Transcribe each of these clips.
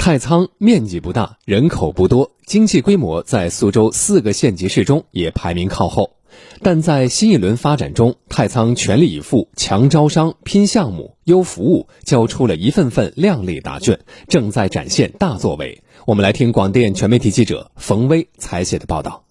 太仓面积不大，人口不多，经济规模在苏州四个县级市中也排名靠后。但在新一轮发展中，太仓全力以赴，强招商、拼项目、优服务，交出了一份份靓丽答卷，正在展现大作为。我们来听广电全媒体记者冯威采写的报道。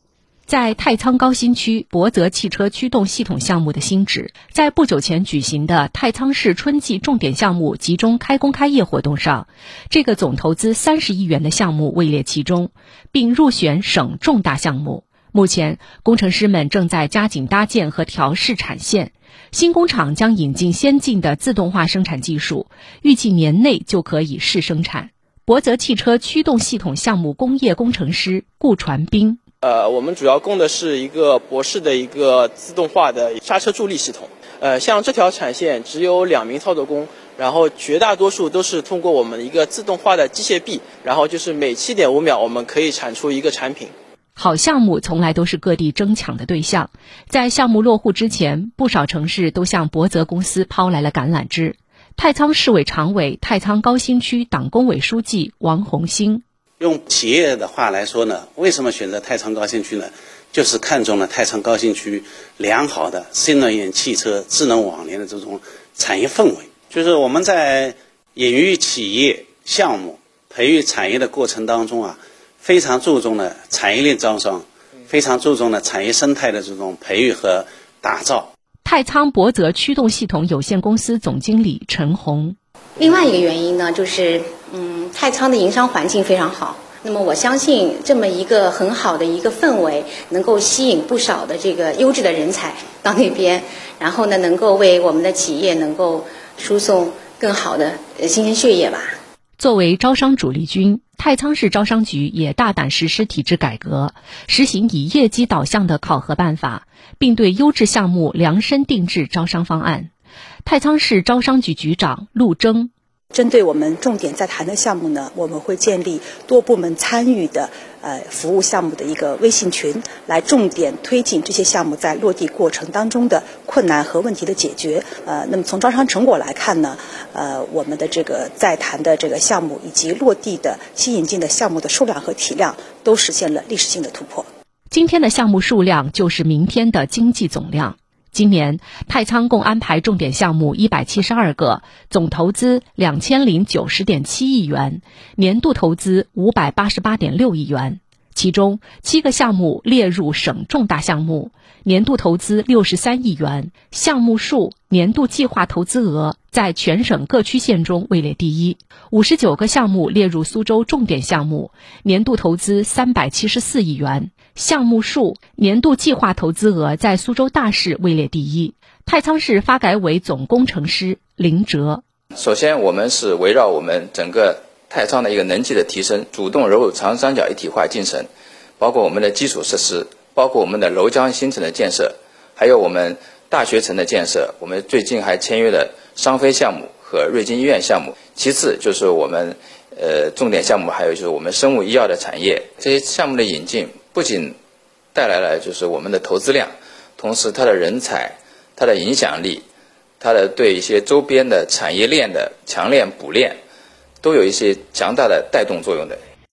在太仓高新区博泽汽车驱动系统项目的新址，在不久前举行的太仓市春季重点项目集中开工开业活动上，这个总投资三十亿元的项目位列其中，并入选省重大项目。目前，工程师们正在加紧搭建和调试产线，新工厂将引进先进的自动化生产技术，预计年内就可以试生产。博泽汽车驱动系统项目工业工程师顾传斌。呃，我们主要供的是一个博士的一个自动化的刹车助力系统。呃，像这条产线只有两名操作工，然后绝大多数都是通过我们一个自动化的机械臂，然后就是每七点五秒我们可以产出一个产品。好项目从来都是各地争抢的对象，在项目落户之前，不少城市都向博泽公司抛来了橄榄枝。太仓市委常委、太仓高新区党工委书记王红星。用企业的话来说呢，为什么选择太仓高新区呢？就是看中了太仓高新区良好的新能源汽车、智能网联的这种产业氛围。就是我们在引育企业项目、培育产业的过程当中啊，非常注重了产业链招商，非常注重了产业生态的这种培育和打造。太仓博泽驱动系统有限公司总经理陈红。另外一个原因呢，就是嗯，太仓的营商环境非常好。那么我相信，这么一个很好的一个氛围，能够吸引不少的这个优质的人才到那边，然后呢，能够为我们的企业能够输送更好的呃新鲜血液吧。作为招商主力军，太仓市招商局也大胆实施体制改革，实行以业绩导向的考核办法，并对优质项目量身定制招商方案。太仓市招商局局长陆征，针对我们重点在谈的项目呢，我们会建立多部门参与的呃服务项目的一个微信群，来重点推进这些项目在落地过程当中的困难和问题的解决。呃，那么从招商成果来看呢，呃，我们的这个在谈的这个项目以及落地的新引进的项目的数量和体量都实现了历史性的突破。今天的项目数量就是明天的经济总量。今年太仓共安排重点项目一百七十二个，总投资两千零九十点七亿元，年度投资五百八十八点六亿元。其中七个项目列入省重大项目，年度投资六十三亿元，项目数、年度计划投资额在全省各区县中位列第一。五十九个项目列入苏州重点项目，年度投资三百七十四亿元，项目数、年度计划投资额在苏州大市位列第一。太仓市发改委总工程师林哲，首先我们是围绕我们整个。太仓的一个能级的提升，主动融入长三角一体化进程，包括我们的基础设施，包括我们的娄江新城的建设，还有我们大学城的建设。我们最近还签约了商飞项目和瑞金医院项目。其次就是我们呃重点项目，还有就是我们生物医药的产业。这些项目的引进不仅带来了就是我们的投资量，同时它的人才、它的影响力、它的对一些周边的产业链的强链补链。都有一些强大的带动作用的。